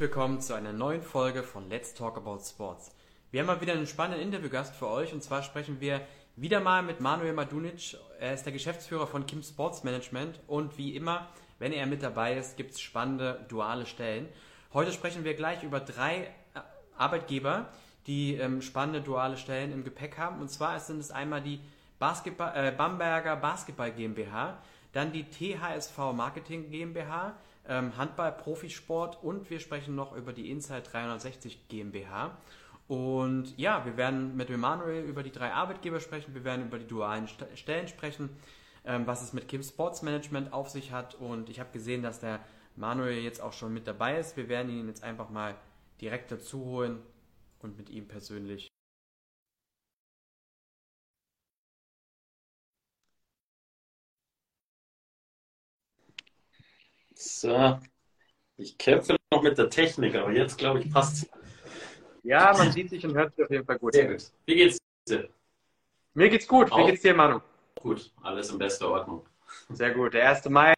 willkommen zu einer neuen Folge von Let's Talk About Sports. Wir haben mal wieder einen spannenden Interviewgast für euch und zwar sprechen wir wieder mal mit Manuel Madunic. Er ist der Geschäftsführer von Kim Sports Management und wie immer, wenn er mit dabei ist, gibt es spannende duale Stellen. Heute sprechen wir gleich über drei äh, Arbeitgeber, die ähm, spannende duale Stellen im Gepäck haben. Und zwar sind es einmal die Basketball, äh, Bamberger Basketball GmbH, dann die THSV Marketing GmbH, Handball, Profisport und wir sprechen noch über die Inside 360 GmbH. Und ja, wir werden mit Emanuel über die drei Arbeitgeber sprechen, wir werden über die dualen St Stellen sprechen, ähm, was es mit Kim Sports Management auf sich hat. Und ich habe gesehen, dass der Manuel jetzt auch schon mit dabei ist. Wir werden ihn jetzt einfach mal direkt dazu holen und mit ihm persönlich So, ich kämpfe noch mit der Technik, aber jetzt glaube ich passt Ja, man sieht sich und hört sich auf jeden Fall gut. Sehr gut. Wie geht's dir? Mir geht's gut. Wie Auch. geht's dir, Manu? Gut, alles in bester Ordnung. Sehr gut. Der 1. Mai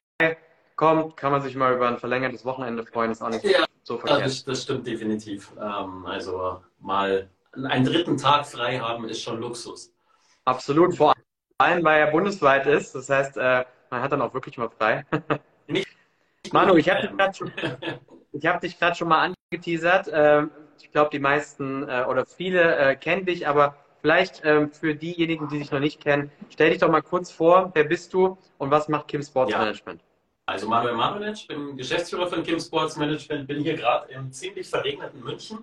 kommt, kann man sich mal über ein verlängertes Wochenende freuen. Ist auch nicht Ja, so verkehrt. das, das stimmt definitiv. Ähm, also mal einen dritten Tag frei haben ist schon Luxus. Absolut. Vor allem, weil er bundesweit ist. Das heißt, äh, man hat dann auch wirklich mal frei. Nicht- Manu, ich habe dich gerade schon, ich hab schon mal angeteasert. Ähm, ich glaube, die meisten äh, oder viele äh, kennen dich, aber vielleicht ähm, für diejenigen, die dich noch nicht kennen, stell dich doch mal kurz vor. Wer bist du und was macht Kim Sports Ja. Management? Also Manuel Marunic, bin Geschäftsführer von Kim Sports Management, bin hier gerade im ziemlich verregneten München.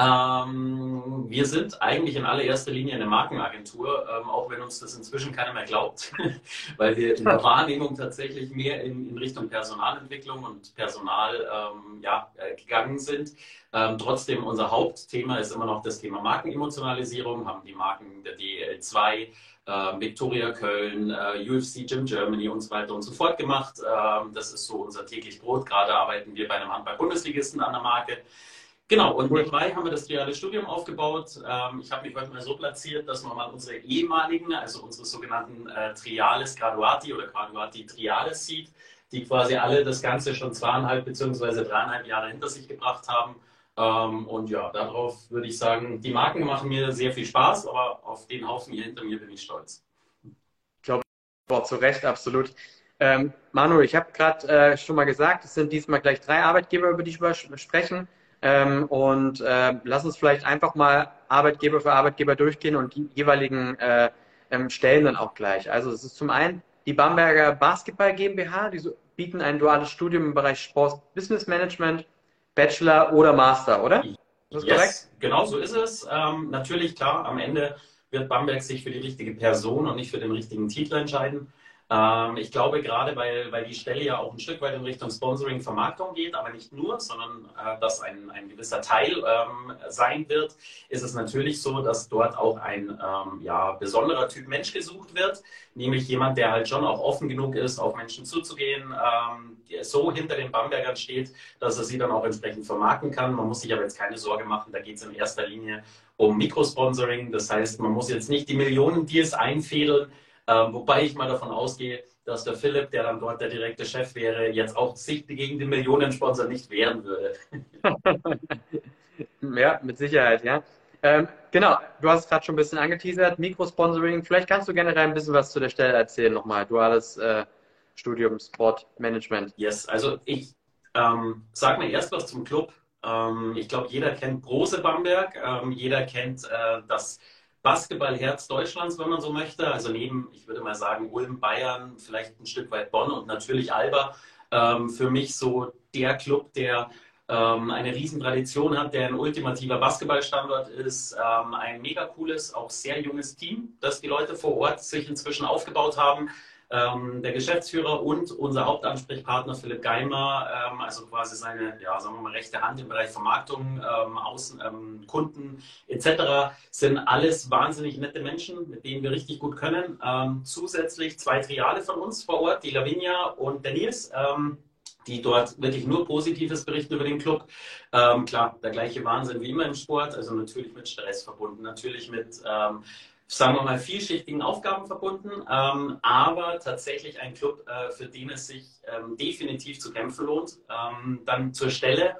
Ähm, wir sind eigentlich in allererster Linie eine Markenagentur, ähm, auch wenn uns das inzwischen keiner mehr glaubt, weil wir in der Wahrnehmung tatsächlich mehr in, in Richtung Personalentwicklung und Personal ähm, ja, äh, gegangen sind. Ähm, trotzdem, unser Hauptthema ist immer noch das Thema Markenemotionalisierung, haben die Marken der DL2, äh, Victoria Köln, äh, UFC Gym Germany und so weiter und so fort gemacht. Ähm, das ist so unser täglich Brot. Gerade arbeiten wir bei einem Handball-Bundesligisten an der Marke. Genau, und Cool. nebenbei haben wir das duale Studium aufgebaut. Ähm, ich habe mich heute mal so platziert, dass man mal unsere ehemaligen, also unsere sogenannten äh, Triales Graduati oder Graduati Triales sieht, die quasi alle das Ganze schon zweieinhalb beziehungsweise dreieinhalb Jahre hinter sich gebracht haben. Ähm, und ja, darauf würde ich sagen, die Marken machen mir sehr viel Spaß, aber auf den Haufen hier hinter mir bin ich stolz. Boah, zu Recht, absolut. Ähm, Manu, ich habe gerade äh, schon mal gesagt, es sind diesmal gleich drei Arbeitgeber, über die wir sprechen. Ähm, und äh, lass uns vielleicht einfach mal Arbeitgeber für Arbeitgeber durchgehen und die jeweiligen äh, ähm, Stellen dann auch gleich. Also es ist zum einen die Bamberger Basketball GmbH, die so, bieten ein duales Studium im Bereich Sports Business Management, Bachelor oder Master, oder? Ist das korrekt? Yes, genau so ist es. Ähm, natürlich, klar, am Ende wird Bamberg sich für die richtige Person und nicht für den richtigen Titel entscheiden. Ähm, ich glaube, gerade weil, weil die Stelle ja auch ein Stück weit in Richtung Sponsoring, Vermarktung geht, aber nicht nur, sondern äh, dass ein, ein gewisser Teil ähm, sein wird, ist es natürlich so, dass dort auch ein ähm, ja, besonderer Typ Mensch gesucht wird, nämlich jemand, der halt schon auch offen genug ist, auf Menschen zuzugehen, ähm, so hinter den Bambergern steht, dass er sie dann auch entsprechend vermarkten kann. Man muss sich aber jetzt keine Sorge machen, da geht es in erster Linie um Mikrosponsoring. Das heißt, man muss jetzt nicht die Millionen Deals einfädeln, ähm, wobei ich mal davon ausgehe, dass der Philipp, der dann dort der direkte Chef wäre, jetzt auch sich gegen den Millionensponsor nicht wehren würde. Ja, mit Sicherheit, ja. Ähm, genau, du hast es gerade schon ein bisschen angeteasert, Mikrosponsoring. Vielleicht kannst du generell ein bisschen was zu der Stelle erzählen nochmal. Duales äh, Studium Sport Management. Yes, also ich ähm, sag mal erst was zum Club. Ähm, ich glaube, jeder kennt Brose Bamberg, ähm, jeder kennt äh, das Basketballherz Deutschlands, wenn man so möchte. Also neben, ich würde mal sagen, Ulm, Bayern, vielleicht ein Stück weit Bonn und natürlich Alba. Ähm, für mich so der Club, der ähm, eine Riesentradition hat, der ein ultimativer Basketballstandort ist, ähm, ein mega cooles, auch sehr junges Team, das die Leute vor Ort sich inzwischen aufgebaut haben. Ähm, der Geschäftsführer und unser Hauptansprechpartner Philipp Geimer, ähm, also quasi seine, ja, sagen wir mal, rechte Hand im Bereich Vermarktung, ähm, Außen, ähm, Kunden etc., sind alles wahnsinnig nette Menschen, mit denen wir richtig gut können. Ähm, zusätzlich zwei Triale von uns vor Ort, die Lavinia und der Nils. Ähm, die dort wirklich nur Positives berichten über den Club. Ähm, klar, der gleiche Wahnsinn wie immer im Sport, also natürlich mit Stress verbunden, natürlich mit, ähm, sagen wir mal, vielschichtigen Aufgaben verbunden, ähm, aber tatsächlich ein Club, äh, für den es sich ähm, definitiv zu kämpfen lohnt. Ähm, dann zur Stelle.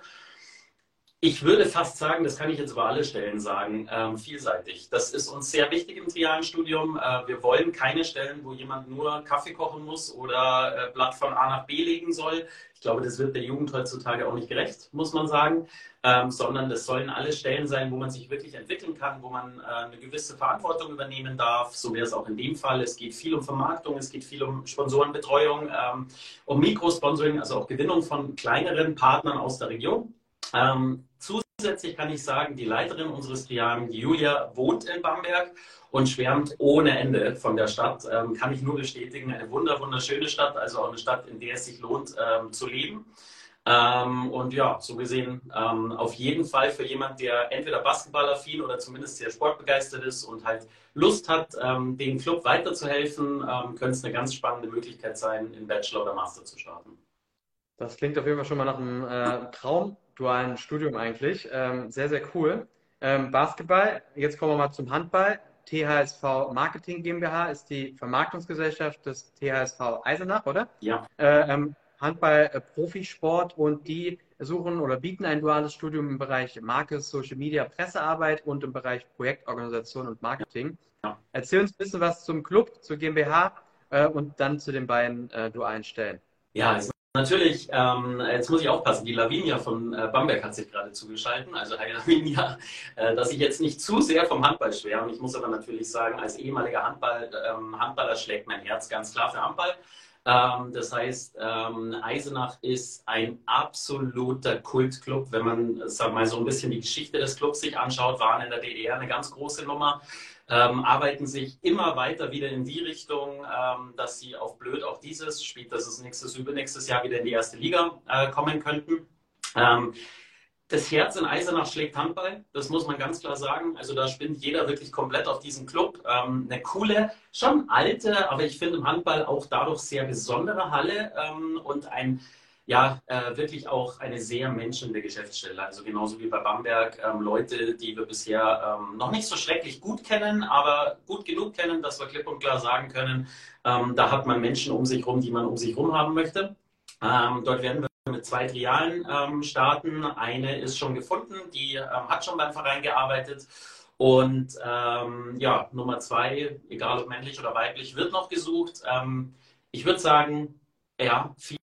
Ich würde fast sagen, das kann ich jetzt über alle Stellen sagen, ähm, vielseitig. Das ist uns sehr wichtig im trialen Studium. Äh, wir wollen keine Stellen, wo jemand nur Kaffee kochen muss oder äh, Blatt von A nach B legen soll. Ich glaube, das wird der Jugend heutzutage auch nicht gerecht, muss man sagen, ähm, sondern das sollen alle Stellen sein, wo man sich wirklich entwickeln kann, wo man äh, eine gewisse Verantwortung übernehmen darf. So wäre es auch in dem Fall. Es geht viel um Vermarktung, es geht viel um Sponsorenbetreuung, ähm, um Mikrosponsoring, also auch Gewinnung von kleineren Partnern aus der Region. Ähm, zusätzlich kann ich sagen, die Leiterin unseres Triaden, Julia, wohnt in Bamberg und schwärmt ohne Ende von der Stadt. Ähm, kann ich nur bestätigen, eine wunder, wunderschöne Stadt, also auch eine Stadt, in der es sich lohnt ähm, zu leben. Ähm, und ja, so gesehen ähm, auf jeden Fall für jemand, der entweder Basketballaffin oder zumindest sehr sportbegeistert ist und halt Lust hat, ähm, dem Club weiterzuhelfen, ähm, könnte es eine ganz spannende Möglichkeit sein, in Bachelor oder Master zu starten. Das klingt auf jeden Fall schon mal nach einem äh, Traum dualen Studium eigentlich. Ähm, sehr, sehr cool. Ähm, Basketball, jetzt kommen wir mal zum Handball. THSV Marketing GmbH ist die Vermarktungsgesellschaft des THSV Eisenach, oder? Ja. Äh, ähm, Handball äh, Profisport und die suchen oder bieten ein duales Studium im Bereich Marke, Social Media, Pressearbeit und im Bereich Projektorganisation und Marketing. Ja. Erzähl uns ein bisschen was zum Club, zur GmbH äh, und dann zu den beiden äh, dualen Stellen. Ja, also Natürlich, ähm, jetzt muss ich aufpassen, die Lavinia von äh, Bamberg hat sich gerade zugeschaltet. Also hi Lavinia, äh, dass ich jetzt nicht zu sehr vom Handball schwärme. Ich muss aber natürlich sagen, als ehemaliger Handball, ähm, Handballer schlägt mein Herz ganz klar für Handball. Ähm, das heißt, ähm, Eisenach ist ein absoluter Kultclub. Wenn man sag mal, so ein bisschen die Geschichte des Clubs sich anschaut, waren in der DDR eine ganz große Nummer ähm, arbeiten sich immer weiter wieder in die Richtung, ähm, dass sie auf blöd auch dieses spielt, dass es nächstes, übernächstes Jahr wieder in die erste Liga äh, kommen könnten. Ähm, das Herz in Eisenach schlägt Handball, das muss man ganz klar sagen. Also da spinnt jeder wirklich komplett auf diesen Club. Ähm, eine coole, schon alte, aber ich finde im Handball auch dadurch sehr besondere Halle ähm, und ein ja, äh, wirklich auch eine sehr menschende Geschäftsstelle. Also genauso wie bei Bamberg, ähm, Leute, die wir bisher ähm, noch nicht so schrecklich gut kennen, aber gut genug kennen, dass wir klipp und klar sagen können, ähm, da hat man Menschen um sich rum, die man um sich rum haben möchte. Ähm, dort werden wir mit zwei Trialen ähm, starten. Eine ist schon gefunden, die ähm, hat schon beim Verein gearbeitet. Und ja, Nummer zwei, egal ob männlich oder weiblich, wird noch gesucht. ich würde sagen, ja, viel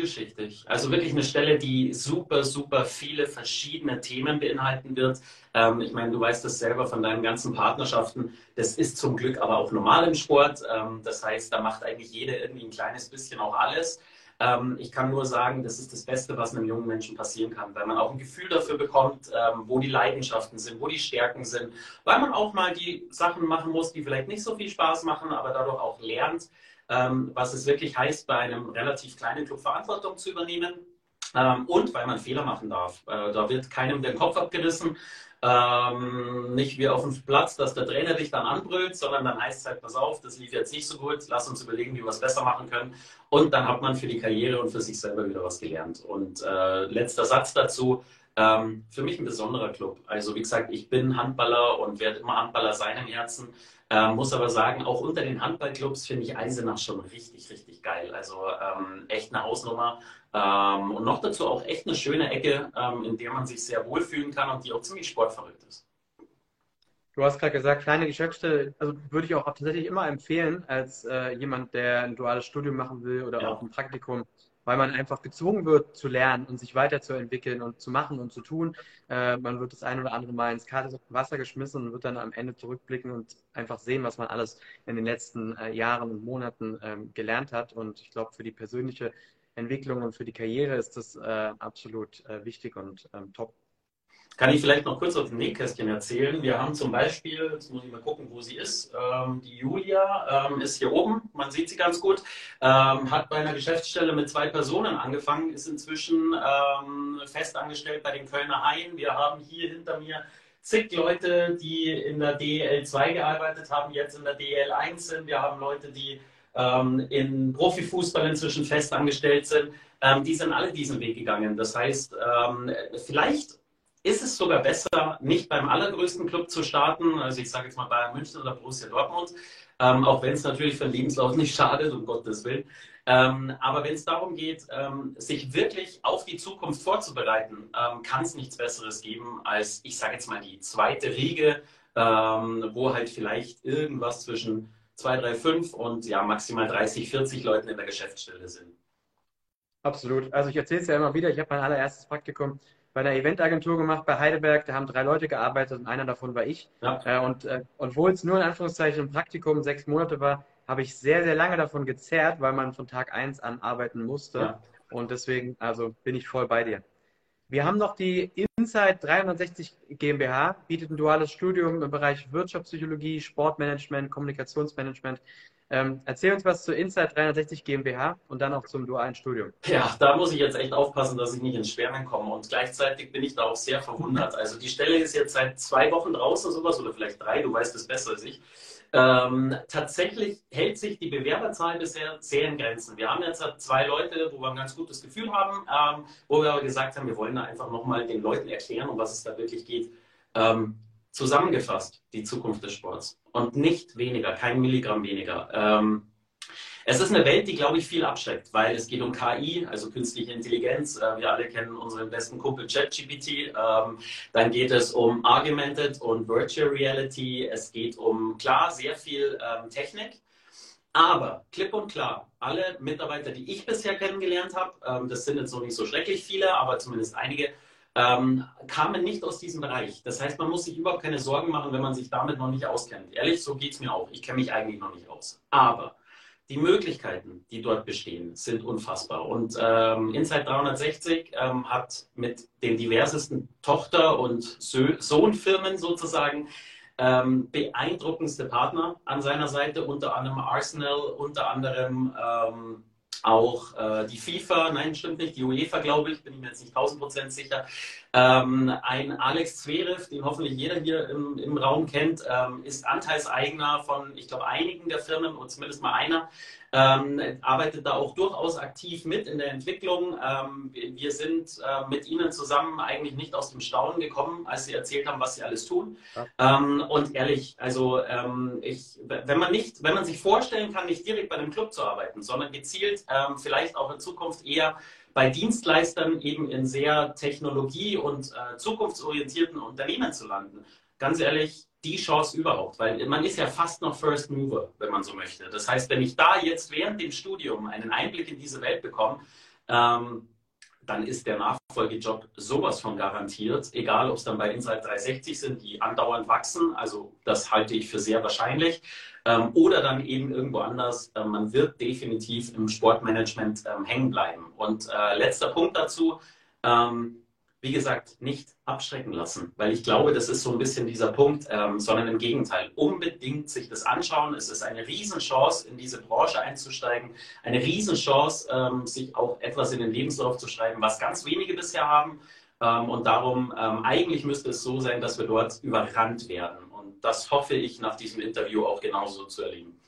vielschichtig. Also wirklich eine Stelle, die super, super viele verschiedene Themen beinhalten wird. Ähm, ich meine, du weißt das selber von deinen ganzen Partnerschaften. Das ist zum Glück aber auch normal im Sport. Ähm, das heißt, da macht eigentlich jeder irgendwie ein kleines bisschen auch alles. Ähm, ich kann nur sagen, das ist das Beste, was einem jungen Menschen passieren kann, weil man auch ein Gefühl dafür bekommt, ähm, wo die Leidenschaften sind, wo die Stärken sind, weil man auch mal die Sachen machen muss, die vielleicht nicht so viel Spaß machen, aber dadurch auch lernt, ähm, was es wirklich heißt, bei einem relativ kleinen Club Verantwortung zu übernehmen. Ähm, und weil man Fehler machen darf. Äh, da wird keinem den Kopf abgerissen. Ähm, nicht wie auf dem Platz, dass der Trainer dich dann anbrüllt, sondern dann heißt es halt, pass auf, das lief jetzt nicht so gut, lass uns überlegen, wie wir es besser machen können. Und dann hat man für die Karriere und für sich selber wieder was gelernt. Und äh, letzter Satz dazu, ähm, für mich ein besonderer Club. Also wie gesagt, ich bin Handballer und werde immer Handballer sein im Herzen. Ähm, muss aber sagen, auch unter den Handballclubs finde ich Eisenach schon richtig, richtig geil. Also ähm, echt eine Hausnummer. Ähm, und noch dazu auch echt eine schöne Ecke, ähm, in der man sich sehr wohlfühlen kann und die auch ziemlich sportverrückt ist. Du hast gerade gesagt, kleine Geschäftsstelle, also würde ich auch tatsächlich immer empfehlen, als äh, jemand, der ein duales Studium machen will oder ja. auch ein Praktikum, weil man einfach gezwungen wird zu lernen und sich weiterzuentwickeln und zu machen und zu tun. Äh, man wird das ein oder andere Mal ins kalte Wasser geschmissen und wird dann am Ende zurückblicken und einfach sehen, was man alles in den letzten äh, Jahren und Monaten ähm, gelernt hat. Und ich glaube, für die persönliche Entwicklung und für die Karriere ist das äh, absolut äh, wichtig und ähm, top. Kann ich vielleicht noch kurz auf dem Nähkästchen erzählen. Wir haben zum Beispiel, jetzt muss ich mal gucken, wo sie ist. Ähm, die Julia ähm, ist hier oben, man sieht sie ganz gut. Ähm, hat bei einer Geschäftsstelle mit zwei Personen angefangen, ist inzwischen ähm, festangestellt bei den Kölner Haien. Wir haben hier hinter mir zig Leute, die in der DEL 2 gearbeitet haben, jetzt in der DEL 1 sind. Wir haben Leute, die ähm, in Profifußball inzwischen festangestellt sind. Ähm, die sind alle diesen Weg gegangen. Das heißt, vielleicht ist es sogar besser, nicht beim allergrößten Club zu starten, also ich sage jetzt mal Bayern München oder Borussia Dortmund, ähm, auch wenn es natürlich für den Lebenslauf nicht schadet, um Gottes Willen, Ähm, aber wenn es darum geht, ähm, sich wirklich auf die Zukunft vorzubereiten, ähm, kann es nichts Besseres geben als, ich sage jetzt mal, die zweite Riege, ähm, wo halt vielleicht irgendwas zwischen 2, 3, 5 und ja, maximal 30, 40 Leuten in der Geschäftsstelle sind. Absolut. Also ich erzähle es ja immer wieder, ich habe mein allererstes Praktikum bei einer Eventagentur gemacht bei Heidelberg. Da haben drei Leute gearbeitet und einer davon war ich. Ja. Äh, und äh, obwohl es nur in Anführungszeichen ein Praktikum sechs Monate war, habe ich sehr, sehr lange davon gezerrt, weil man von Tag eins an arbeiten musste. Ja. Und deswegen, also bin ich voll bei dir. Wir haben noch die Insight 360 GmbH, bietet ein duales Studium im Bereich Wirtschaftspsychologie, Sportmanagement, Kommunikationsmanagement. Ähm, erzähl uns was zur Insight 360 GmbH und dann auch zum dualen Studium. Ja, da muss ich jetzt echt aufpassen, dass ich nicht ins Schwärmen komme. Und gleichzeitig bin ich da auch sehr verwundert. Also die Stelle ist jetzt seit zwei Wochen draußen, sowas, oder vielleicht drei, du weißt es besser als ich. Ähm, tatsächlich hält sich die Bewerberzahl bisher sehr in Grenzen. Wir haben jetzt zwei Leute, wo wir ein ganz gutes Gefühl haben, ähm, wo wir aber gesagt haben, wir wollen da einfach nochmal den Leuten erklären, um was es da wirklich geht. Ähm, zusammengefasst, die Zukunft des Sports. Und nicht weniger, kein Milligramm weniger. Ähm, es ist eine Welt, die, glaube ich, viel abschreckt, weil es geht um KI, also künstliche Intelligenz. Äh, wir alle kennen unseren besten Kumpel ChatGPT. Ähm, dann geht es um Argumented und Virtual Reality. Es geht um, klar, sehr viel ähm, Technik. Aber klipp und klar, alle Mitarbeiter, die ich bisher kennengelernt habe, ähm, das sind jetzt noch nicht so schrecklich viele, aber zumindest einige, ähm, kamen nicht aus diesem Bereich. Das heißt, man muss sich überhaupt keine Sorgen machen, wenn man sich damit noch nicht auskennt. Ehrlich, so geht es mir auch. Ich kenne mich eigentlich noch nicht aus. Aber die Möglichkeiten, die dort bestehen, sind unfassbar. Und ähm, Inside 360 ähm, hat mit den diversesten Tochter- und Sohnfirmen sozusagen ähm, beeindruckendste Partner an seiner Seite, unter anderem Arsenal, unter anderem ähm, auch äh, die FIFA, nein, stimmt nicht, die UEFA, glaube ich, bin ich mir jetzt nicht 1000% sicher. Ähm, ein Alex Zverev, den hoffentlich jeder hier im, im Raum kennt, ähm, ist Anteilseigner von, ich glaube, einigen der Firmen und zumindest mal einer ähm, arbeitet da auch durchaus aktiv mit in der Entwicklung. Ähm, wir sind äh, mit Ihnen zusammen eigentlich nicht aus dem Staunen gekommen, als Sie erzählt haben, was Sie alles tun. Ja. Ähm, und ehrlich, also ähm, ich, wenn man nicht, wenn man sich vorstellen kann, nicht direkt bei einem Club zu arbeiten, sondern gezielt vielleicht auch in Zukunft eher bei Dienstleistern eben in sehr technologie- und äh, zukunftsorientierten Unternehmen zu landen. Ganz ehrlich, die Chance überhaupt, weil man ist ja fast noch First Mover, wenn man so möchte. Das heißt, wenn ich da jetzt während dem Studium einen Einblick in diese Welt bekomme, ähm, dann ist der Nachfolgejob sowas von garantiert, egal ob es dann bei Insight 360 sind, die andauernd wachsen, also das halte ich für sehr wahrscheinlich, ähm, oder dann eben irgendwo anders, äh, man wird definitiv im Sportmanagement ähm, hängen bleiben. Und äh, letzter Punkt dazu, ähm, wie gesagt, nicht abschrecken lassen, weil ich glaube, das ist so ein bisschen dieser Punkt, ähm, sondern im Gegenteil, unbedingt sich das anschauen. Es ist eine Riesenchance, in diese Branche einzusteigen, eine Riesenchance, ähm, sich auch etwas in den Lebenslauf zu schreiben, was ganz wenige bisher haben. Ähm, und darum, ähm, eigentlich müsste es so sein, dass wir dort überrannt werden. Und das hoffe ich nach diesem Interview auch genauso zu erleben.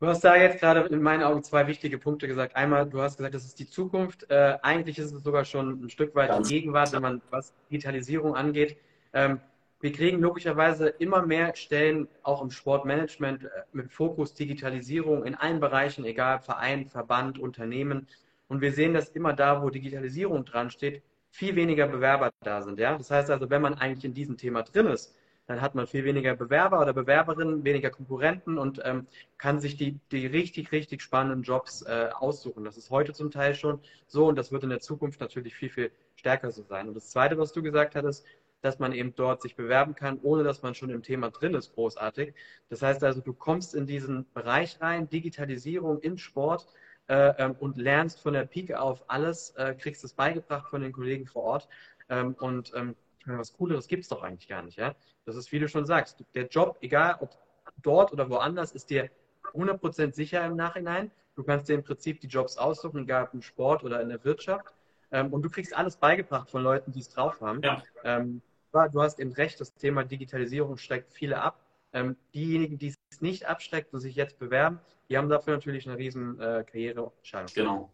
Du hast da jetzt gerade in meinen Augen zwei wichtige Punkte gesagt. Einmal, du hast gesagt, das ist die Zukunft. Äh, eigentlich ist es sogar schon ein Stück weit die Gegenwart, wenn man was Digitalisierung angeht. Ähm, wir kriegen logischerweise immer mehr Stellen, auch im Sportmanagement, äh, mit Fokus Digitalisierung in allen Bereichen, egal Verein, Verband, Unternehmen. Und wir sehen, dass immer da, wo Digitalisierung dran steht, viel weniger Bewerber da sind. Ja? Das heißt also, wenn man eigentlich in diesem Thema drin ist, dann hat man viel weniger Bewerber oder Bewerberinnen, weniger Konkurrenten und ähm, kann sich die, die richtig, richtig spannenden Jobs äh, aussuchen. Das ist heute zum Teil schon so und das wird in der Zukunft natürlich viel, viel stärker so sein. Und das Zweite, was du gesagt hattest, dass man eben dort sich bewerben kann, ohne dass man schon im Thema drin ist, großartig. Das heißt also, du kommst in diesen Bereich rein, Digitalisierung in Sport äh, ähm, und lernst von der Pike auf alles, äh, kriegst es beigebracht von den Kollegen vor Ort ähm, und ähm, was Cooleres gibt es doch eigentlich gar nicht. Ja? Das ist, wie du schon sagst, der Job, egal ob dort oder woanders, ist dir 100% sicher im Nachhinein. Du kannst dir im Prinzip die Jobs aussuchen, egal ob im Sport oder in der Wirtschaft. Ähm, und du kriegst alles beigebracht von Leuten, die es drauf haben. Ja. Ähm, du hast eben recht, das Thema Digitalisierung schreckt viele ab. Ähm, diejenigen, die es nicht abschreckt und sich jetzt bewerben, die haben dafür natürlich eine riesen äh, Karrierechance. Genau.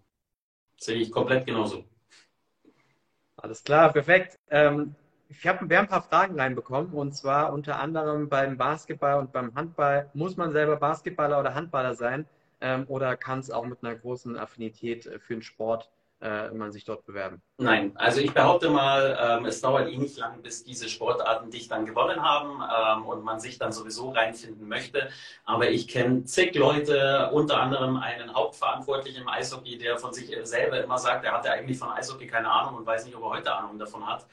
Sehe ich komplett genauso. Alles klar, perfekt. Ähm, ich habe wir haben ein paar Fragen reinbekommen und zwar unter anderem beim Basketball und beim Handball. Muss man selber Basketballer oder Handballer sein? ähm, oder kann es auch mit einer großen Affinität äh, für den Sport äh, man sich dort bewerben? Nein, also ich behaupte mal, ähm, es dauert eh nicht lang, bis diese Sportarten dich dann gewonnen haben ähm, und man sich dann sowieso reinfinden möchte. Aber ich kenne zig Leute, unter anderem einen Hauptverantwortlichen im Eishockey, der von sich selber immer sagt, er hatte eigentlich von Eishockey keine Ahnung und weiß nicht, ob er heute Ahnung davon hat.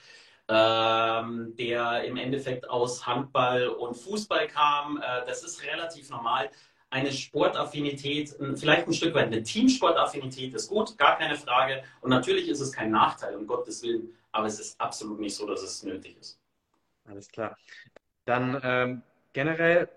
Ähm, der im Endeffekt aus Handball und Fußball kam. Äh, das ist relativ normal eine Sportaffinität, vielleicht ein Stück weit eine Teamsportaffinität ist gut, gar keine Frage. Und natürlich ist es kein Nachteil, um Gottes Willen, aber es ist absolut nicht so, dass es nötig ist. Alles klar. Dann ähm, generell,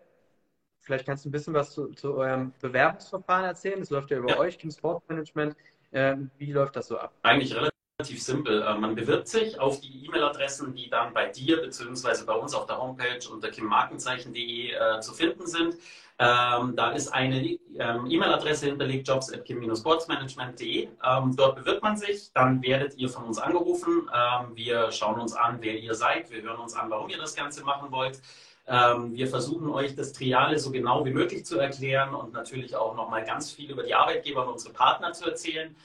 vielleicht kannst du ein bisschen was zu, zu eurem Bewerbungsverfahren erzählen. Das läuft ja über ja. euch, Team Sportmanagement. Ähm, wie läuft das so ab? Eigentlich relativ relativ simpel. Äh, man bewirbt sich auf die E-Mail-Adressen, die dann bei dir bzw. bei uns auf der Homepage unter kimmarkenzeichen.de äh, zu finden sind. Ähm, da ist eine ähm, E-Mail-Adresse hinterlegt, jobs.kim-sportsmanagement.de. Ähm, dort bewirbt man sich, dann werdet ihr von uns angerufen. Ähm, wir schauen uns an, wer ihr seid. Wir hören uns an, warum ihr das Ganze machen wollt. Ähm, wir versuchen euch das Triale so genau wie möglich zu erklären und natürlich auch nochmal ganz viel über die Arbeitgeber und unsere Partner zu erzählen.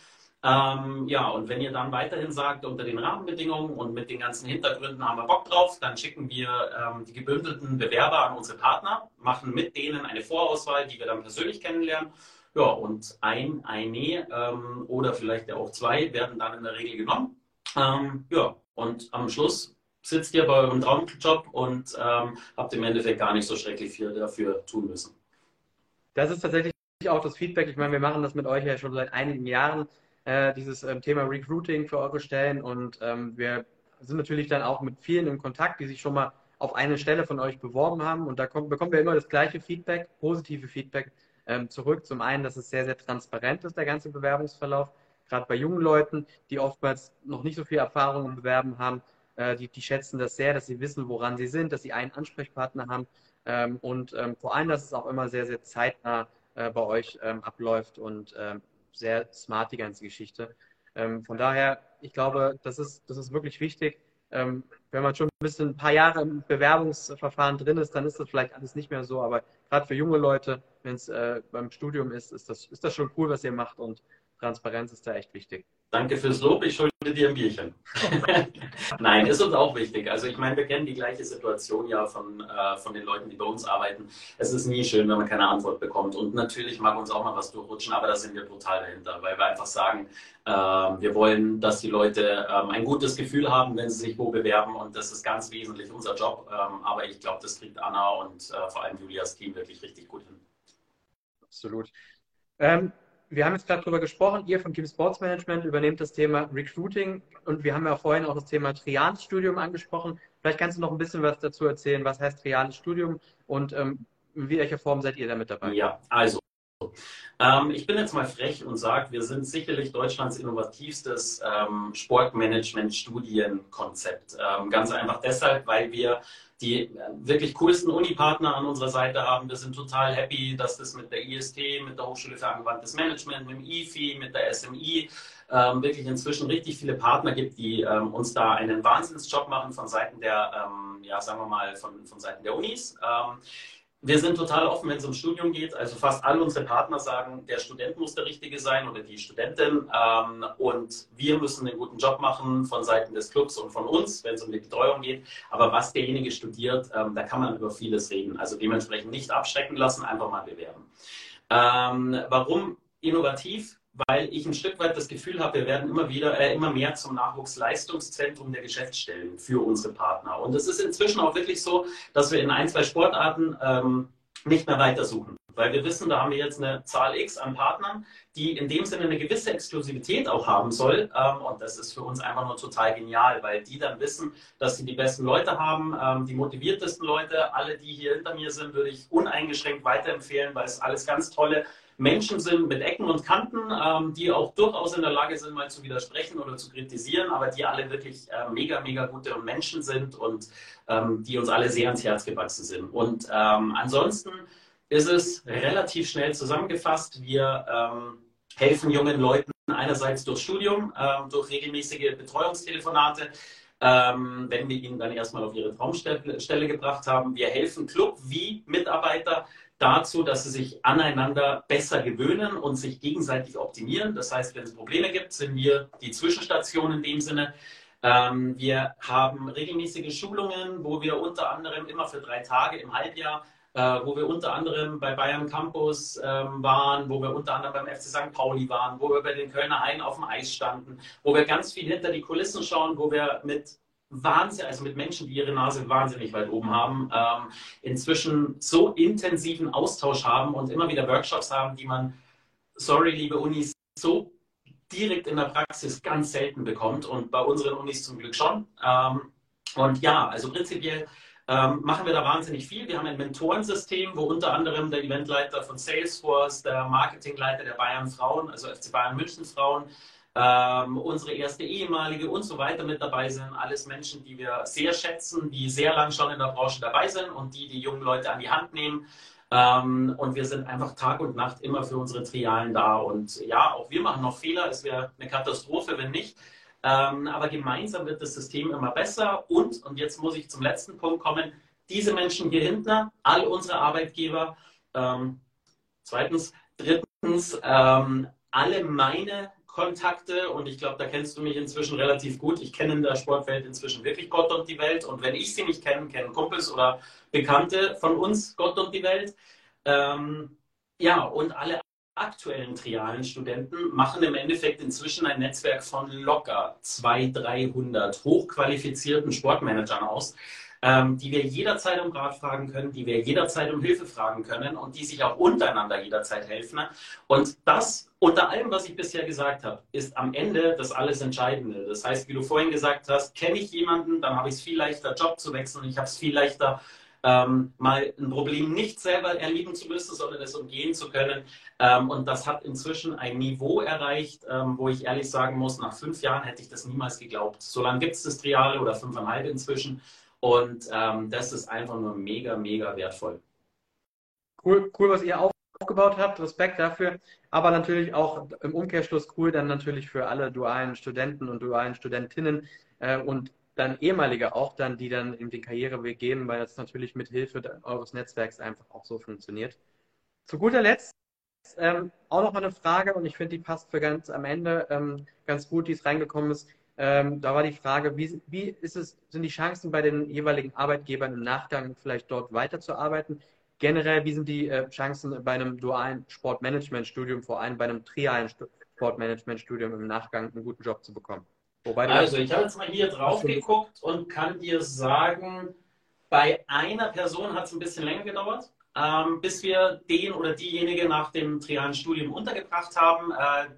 Ähm, ja, und wenn ihr dann weiterhin sagt, unter den Rahmenbedingungen und mit den ganzen Hintergründen haben wir Bock drauf, dann schicken wir ähm, die gebündelten Bewerber an unsere Partner, machen mit denen eine Vorauswahl, die wir dann persönlich kennenlernen. Ja, und ein, eine ähm, oder vielleicht auch zwei werden dann in der Regel genommen. Ähm, ja, und am Schluss sitzt ihr bei eurem Traumjob und ähm, habt im Endeffekt gar nicht so schrecklich viel dafür tun müssen. Das ist tatsächlich auch das Feedback. Ich meine, wir machen das mit euch ja schon seit einigen Jahren äh, dieses ähm, Thema Recruiting für eure Stellen und ähm, wir sind natürlich dann auch mit vielen in Kontakt, die sich schon mal auf eine Stelle von euch beworben haben und da kommt, bekommen wir immer das gleiche Feedback, positive Feedback ähm, zurück. Zum einen, dass es sehr, sehr transparent ist, der ganze Bewerbungsverlauf, gerade bei jungen Leuten, die oftmals noch nicht so viel Erfahrung im Bewerben haben, äh, die, die schätzen das sehr, dass sie wissen, woran sie sind, dass sie einen Ansprechpartner haben ähm, und ähm, vor allem, dass es auch immer sehr, sehr zeitnah äh, bei euch ähm, abläuft und ähm, sehr smart, die ganze Geschichte. Ähm, von daher, ich glaube, das ist, das ist wirklich wichtig. Ähm, wenn man schon ein bisschen ein paar Jahre im Bewerbungsverfahren drin ist, dann ist das vielleicht alles nicht mehr so. Aber gerade für junge Leute, wenn es äh, beim Studium ist, ist das, ist das schon cool, was ihr macht und Transparenz ist da echt wichtig. Danke fürs Lob, ich schulde dir ein Bierchen. Nein, ist uns auch wichtig. Also ich meine, wir kennen die gleiche Situation ja von, äh, von den Leuten, die bei uns arbeiten. Es ist nie schön, wenn man keine Antwort bekommt. Und natürlich mag uns auch mal was durchrutschen, aber da sind wir brutal dahinter, weil wir einfach sagen, äh, wir wollen, dass die Leute ähm, ein gutes Gefühl haben, wenn sie sich wo bewerben. Und das ist ganz wesentlich unser Job. Ähm, aber ich glaube, das kriegt Anna und äh, vor allem Julias Team wirklich richtig gut hin. Absolut. Ähm, wir haben jetzt gerade darüber gesprochen, ihr von Team Sports Management übernehmt das Thema Recruiting und wir haben ja vorhin auch das Thema triales Studium angesprochen. Vielleicht kannst du noch ein bisschen was dazu erzählen, was heißt triales Studium und ähm, in welcher Form seid ihr damit dabei? Ja, also ähm, ich bin jetzt mal frech und sage, wir sind sicherlich Deutschlands innovativstes ähm, Sportmanagement-Studienkonzept. Ähm, ganz einfach deshalb, weil wir die äh, wirklich coolsten Uni-Partner an unserer Seite haben. Wir sind total happy, dass das mit der IST, mit der Hochschule für angewandtes Management, mit dem IFI, mit der SMI ähm, wirklich inzwischen richtig viele Partner gibt, die ähm, uns da einen Wahnsinnsjob machen von Seiten der, ähm, ja, sagen wir mal, von, von Seiten der Unis. Ähm, wir sind total offen, wenn es um Studium geht. Also fast alle unsere Partner sagen, der Student muss der Richtige sein oder die Studentin. Ähm, und wir müssen einen guten Job machen von Seiten des Clubs und von uns, wenn es um die Betreuung geht. Aber was derjenige studiert, ähm, da kann man über vieles reden. Also dementsprechend nicht abschrecken lassen, einfach mal bewerben. Ähm, warum innovativ? Weil ich ein Stück weit das Gefühl habe, wir werden immer wieder, äh, immer mehr zum Nachwuchsleistungszentrum der Geschäftsstellen für unsere Partner. Und es ist inzwischen auch wirklich so, dass wir in ein, zwei Sportarten ähm, nicht mehr weitersuchen. Weil wir wissen, da haben wir jetzt eine Zahl X an Partnern, die in dem Sinne eine gewisse Exklusivität auch haben soll. Ähm, und das ist für uns einfach nur total genial, weil die dann wissen, dass sie die besten Leute haben, ähm, die motiviertesten Leute. Alle, die hier hinter mir sind, würde ich uneingeschränkt weiterempfehlen, weil es alles ganz tolle Menschen sind mit Ecken und Kanten, ähm, die auch durchaus in der Lage sind, mal zu widersprechen oder zu kritisieren, aber die alle wirklich äh, mega, mega gute Menschen sind und ähm, die uns alle sehr ans Herz gewachsen sind. Und ähm, ansonsten ist es relativ schnell zusammengefasst. Wir ähm, helfen jungen Leuten einerseits durch Studium, ähm, durch regelmäßige Betreuungstelefonate, ähm, wenn wir ihnen dann erstmal auf ihre Traumstelle gebracht haben. Wir helfen Club wie Mitarbeiter dazu, dass sie sich aneinander besser gewöhnen und sich gegenseitig optimieren. Das heißt, wenn es Probleme gibt, sind wir die Zwischenstation in dem Sinne. Ähm, wir haben regelmäßige Schulungen, wo wir unter anderem immer für drei Tage im Halbjahr äh, wo wir unter anderem bei Bayern Campus ähm, waren, wo wir unter anderem beim FC St. Pauli waren, wo wir bei den Kölner Haien auf dem Eis standen, wo wir ganz viel hinter die Kulissen schauen, wo wir mit Wahnsinn, also mit Menschen, die ihre Nase wahnsinnig weit oben haben, ähm, inzwischen so intensiven Austausch haben und immer wieder Workshops haben, die man, sorry, liebe Unis, so direkt in der Praxis ganz selten bekommt und bei unseren Unis zum Glück schon. Ähm, und ja, also prinzipiell ähm, machen wir da wahnsinnig viel. Wir haben ein Mentorensystem, wo unter anderem der Eventleiter von Salesforce, der Marketingleiter der Bayern Frauen, also FC Bayern München Frauen, ähm, unsere erste ehemalige und so weiter mit dabei sind. Alles Menschen, die wir sehr schätzen, die sehr lang schon in der Branche dabei sind und die die jungen Leute an die Hand nehmen. Ähm, und wir sind einfach Tag und Nacht immer für unsere Trialen da. Und ja, auch wir machen noch Fehler. Es wäre eine Katastrophe, wenn nicht. Ähm, aber gemeinsam wird das System immer besser. Und, und jetzt muss ich zum letzten Punkt kommen, diese Menschen hier hinten, all unsere Arbeitgeber, ähm, zweitens, drittens, ähm, alle meine Kontakte und ich glaube, da kennst du mich inzwischen relativ gut. Ich kenne in der Sportwelt inzwischen wirklich Gott und die Welt und wenn ich sie nicht kenne, kennen Kumpels oder Bekannte von uns Gott und die Welt. Ähm, ja, und alle aktuellen trialen Studenten machen im Endeffekt inzwischen ein Netzwerk von locker 200, 300 hochqualifizierten Sportmanagern aus, ähm, die wir jederzeit um Rat fragen können, die wir jederzeit um Hilfe fragen können und die sich auch untereinander jederzeit helfen. Und das unter allem, was ich bisher gesagt habe, ist am Ende das alles Entscheidende. Das heißt, wie du vorhin gesagt hast, kenne ich jemanden, dann habe ich es viel leichter, Job zu wechseln. Ich habe es viel leichter, ähm, mal ein Problem nicht selber erleben zu müssen, sondern es umgehen zu können. Ähm, und das hat inzwischen ein Niveau erreicht, ähm, wo ich ehrlich sagen muss, nach fünf Jahren hätte ich das niemals geglaubt. So lange gibt es das Triale oder fünfeinhalb inzwischen. Und ähm, das ist einfach nur mega, mega wertvoll. Cool, cool, was ihr aufgebaut habt. Respekt dafür. Aber natürlich auch im Umkehrschluss cool dann natürlich für alle dualen Studenten und dualen Studentinnen äh, und dann ehemalige auch dann, die dann in den Karriereweg gehen, weil das natürlich mit Hilfe eures Netzwerks einfach auch so funktioniert. Zu guter Letzt ähm, auch noch mal eine Frage und ich finde, die passt für ganz am Ende ähm, ganz gut, die es reingekommen ist. Ähm, da war die Frage, wie, wie es, sind die Chancen bei den jeweiligen Arbeitgebern im Nachgang vielleicht dort weiterzuarbeiten? Generell, wie sind die äh, Chancen bei einem dualen Sportmanagement-Studium, vor allem bei einem trialen Sportmanagement-Studium im Nachgang einen guten Job zu bekommen? also, ich habe jetzt mal hier drauf geguckt und kann dir sagen, bei einer Person hat es ein bisschen länger gedauert, ähm, bis wir den oder diejenige nach dem trialen Studium untergebracht haben. Äh,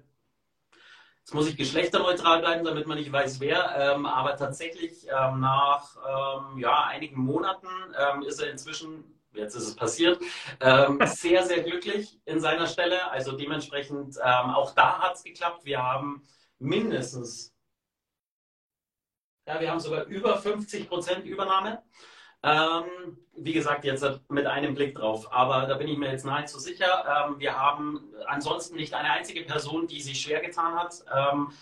Jetzt muss ich geschlechterneutral bleiben, damit man nicht weiß, wer. Ähm, aber tatsächlich ähm, nach ähm, ja, einigen Monaten ähm, ist er inzwischen, jetzt ist es passiert, ähm, sehr, sehr glücklich in seiner Stelle. Also dementsprechend, ähm, auch da hat es geklappt. Wir haben mindestens, ja, wir haben sogar über 50 Prozent Übernahme. Ähm, wie gesagt, jetzt mit einem Blick drauf. Aber da bin ich mir jetzt nahezu sicher. Ähm, wir haben ansonsten nicht eine einzige Person, die sich schwer getan hat. Ähm,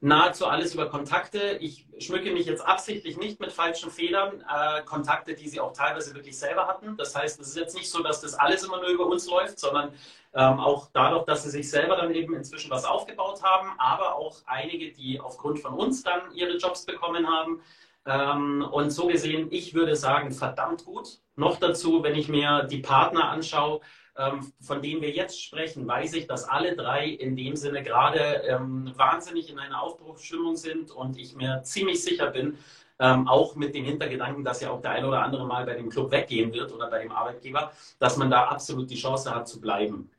nahezu alles über Kontakte. Ich schmücke mich jetzt absichtlich nicht mit falschen Fehlern. Äh, Kontakte, die sie auch teilweise wirklich selber hatten. Das heißt, es ist jetzt nicht so, dass das alles immer nur über uns läuft, sondern ähm, auch dadurch, dass sie sich selber dann eben inzwischen was aufgebaut haben, aber auch einige, die aufgrund von uns dann ihre Jobs bekommen haben. Ähm, und so gesehen, ich würde sagen, verdammt gut. Noch dazu, wenn ich mir die Partner anschaue, ähm, von denen wir jetzt sprechen, weiß ich, dass alle drei in dem Sinne gerade ähm, wahnsinnig in einer Aufbruchsstimmung sind und ich mir ziemlich sicher bin, auch mit dem Hintergedanken, dass ja auch der eine oder andere mal bei dem Club weggehen wird oder bei dem Arbeitgeber, dass man da absolut die Chance hat zu bleiben.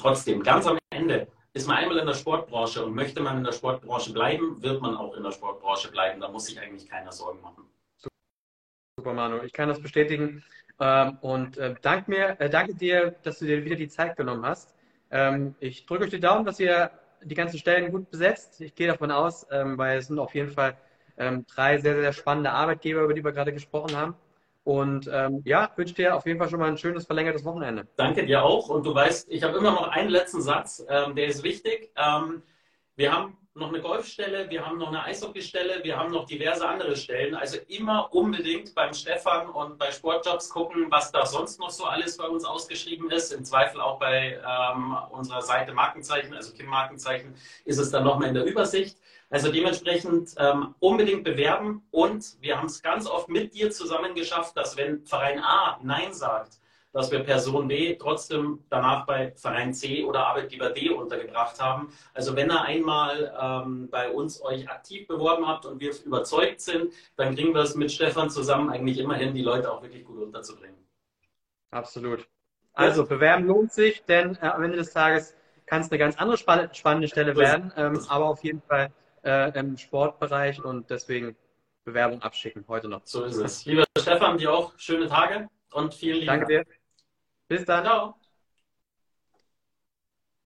trotzdem, ganz am Ende ist man einmal in der Sportbranche und möchte man in der Sportbranche bleiben, wird man auch in der Sportbranche bleiben. Da muss sich eigentlich keiner Sorgen machen. Super, Manu. Ich kann das bestätigen. Ähm, und äh, dank mir, äh, danke dir, dass du dir wieder die Zeit genommen hast. Ähm, ich drücke euch die Daumen, dass ihr die ganzen Stellen gut besetzt. Ich gehe davon aus, ähm, weil es sind auf jeden Fall drei sehr, sehr spannende Arbeitgeber, über die wir gerade gesprochen haben. Und ähm, ja, wünsche dir auf jeden Fall schon mal ein schönes verlängertes Wochenende. Danke dir auch. Und du weißt, ich habe immer noch einen letzten Satz, ähm, der ist wichtig. Ähm, wir haben noch eine Golfstelle, wir haben noch eine Eishockeystelle, wir haben noch diverse andere Stellen. Also immer unbedingt beim Stefan und bei Sportjobs gucken, was da sonst noch so alles bei uns ausgeschrieben ist. Im Zweifel auch bei ähm, unserer Seite Markenzeichen, also Kim Markenzeichen, ist es dann nochmal in der Übersicht. Also dementsprechend ähm, unbedingt bewerben und wir haben es ganz oft mit dir zusammen geschafft, dass wenn Verein A Nein sagt, dass wir Person B trotzdem danach bei Verein C oder Arbeitgeber D untergebracht haben. Also wenn ihr einmal ähm, bei uns euch aktiv beworben habt und wir überzeugt sind, dann kriegen wir es mit Stefan zusammen eigentlich immer hin, die Leute auch wirklich gut unterzubringen. Absolut. Also bewerben lohnt sich, denn äh, am Ende des Tages kann es eine ganz andere spannende Stelle werden, ähm, aber auf jeden Fall äh, im Sportbereich und deswegen Bewerbung abschicken heute noch. So ist es. Lieber Stefan, dir auch schöne Tage und vielen lieben Dank. Danke dir. Bis dann. Ciao.